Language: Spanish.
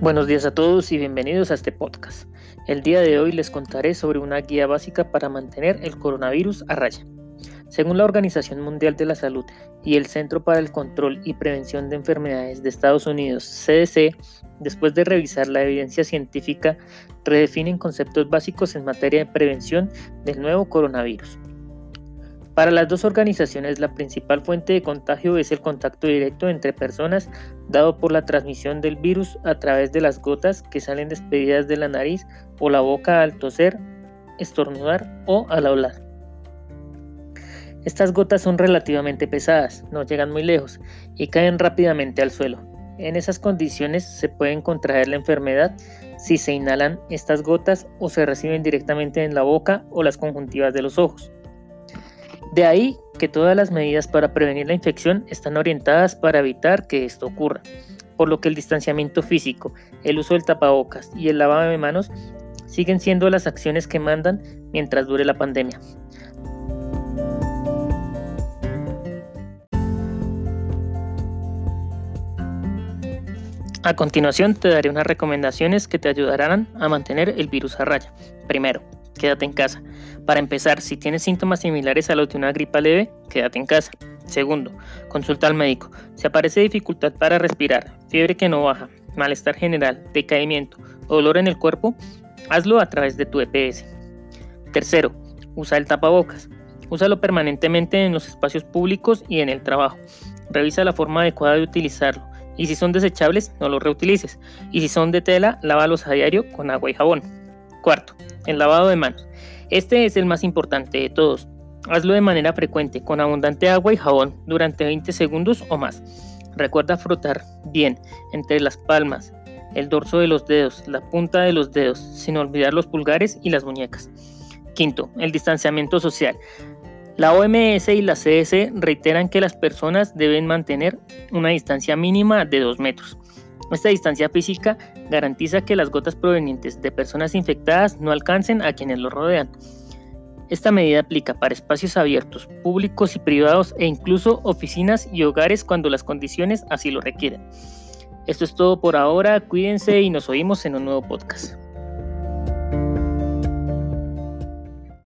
Buenos días a todos y bienvenidos a este podcast. El día de hoy les contaré sobre una guía básica para mantener el coronavirus a raya. Según la Organización Mundial de la Salud y el Centro para el Control y Prevención de Enfermedades de Estados Unidos, CDC, después de revisar la evidencia científica, redefinen conceptos básicos en materia de prevención del nuevo coronavirus. Para las dos organizaciones, la principal fuente de contagio es el contacto directo entre personas dado por la transmisión del virus a través de las gotas que salen despedidas de la nariz o la boca al toser, estornudar o al hablar. Estas gotas son relativamente pesadas, no llegan muy lejos y caen rápidamente al suelo. En esas condiciones se puede contraer la enfermedad si se inhalan estas gotas o se reciben directamente en la boca o las conjuntivas de los ojos. De ahí que todas las medidas para prevenir la infección están orientadas para evitar que esto ocurra, por lo que el distanciamiento físico, el uso del tapabocas y el lavado de manos siguen siendo las acciones que mandan mientras dure la pandemia. A continuación te daré unas recomendaciones que te ayudarán a mantener el virus a raya. Primero, quédate en casa. Para empezar, si tienes síntomas similares a los de una gripa leve, quédate en casa. Segundo, consulta al médico. Si aparece dificultad para respirar, fiebre que no baja, malestar general, decaimiento dolor en el cuerpo, hazlo a través de tu EPS. Tercero, usa el tapabocas. Úsalo permanentemente en los espacios públicos y en el trabajo. Revisa la forma adecuada de utilizarlo y si son desechables, no los reutilices. Y si son de tela, lávalos a diario con agua y jabón. Cuarto, el lavado de manos. Este es el más importante de todos. Hazlo de manera frecuente, con abundante agua y jabón, durante 20 segundos o más. Recuerda frotar bien entre las palmas, el dorso de los dedos, la punta de los dedos, sin olvidar los pulgares y las muñecas. Quinto, el distanciamiento social. La OMS y la CDC reiteran que las personas deben mantener una distancia mínima de 2 metros. Esta distancia física garantiza que las gotas provenientes de personas infectadas no alcancen a quienes los rodean. Esta medida aplica para espacios abiertos, públicos y privados e incluso oficinas y hogares cuando las condiciones así lo requieren. Esto es todo por ahora, cuídense y nos oímos en un nuevo podcast.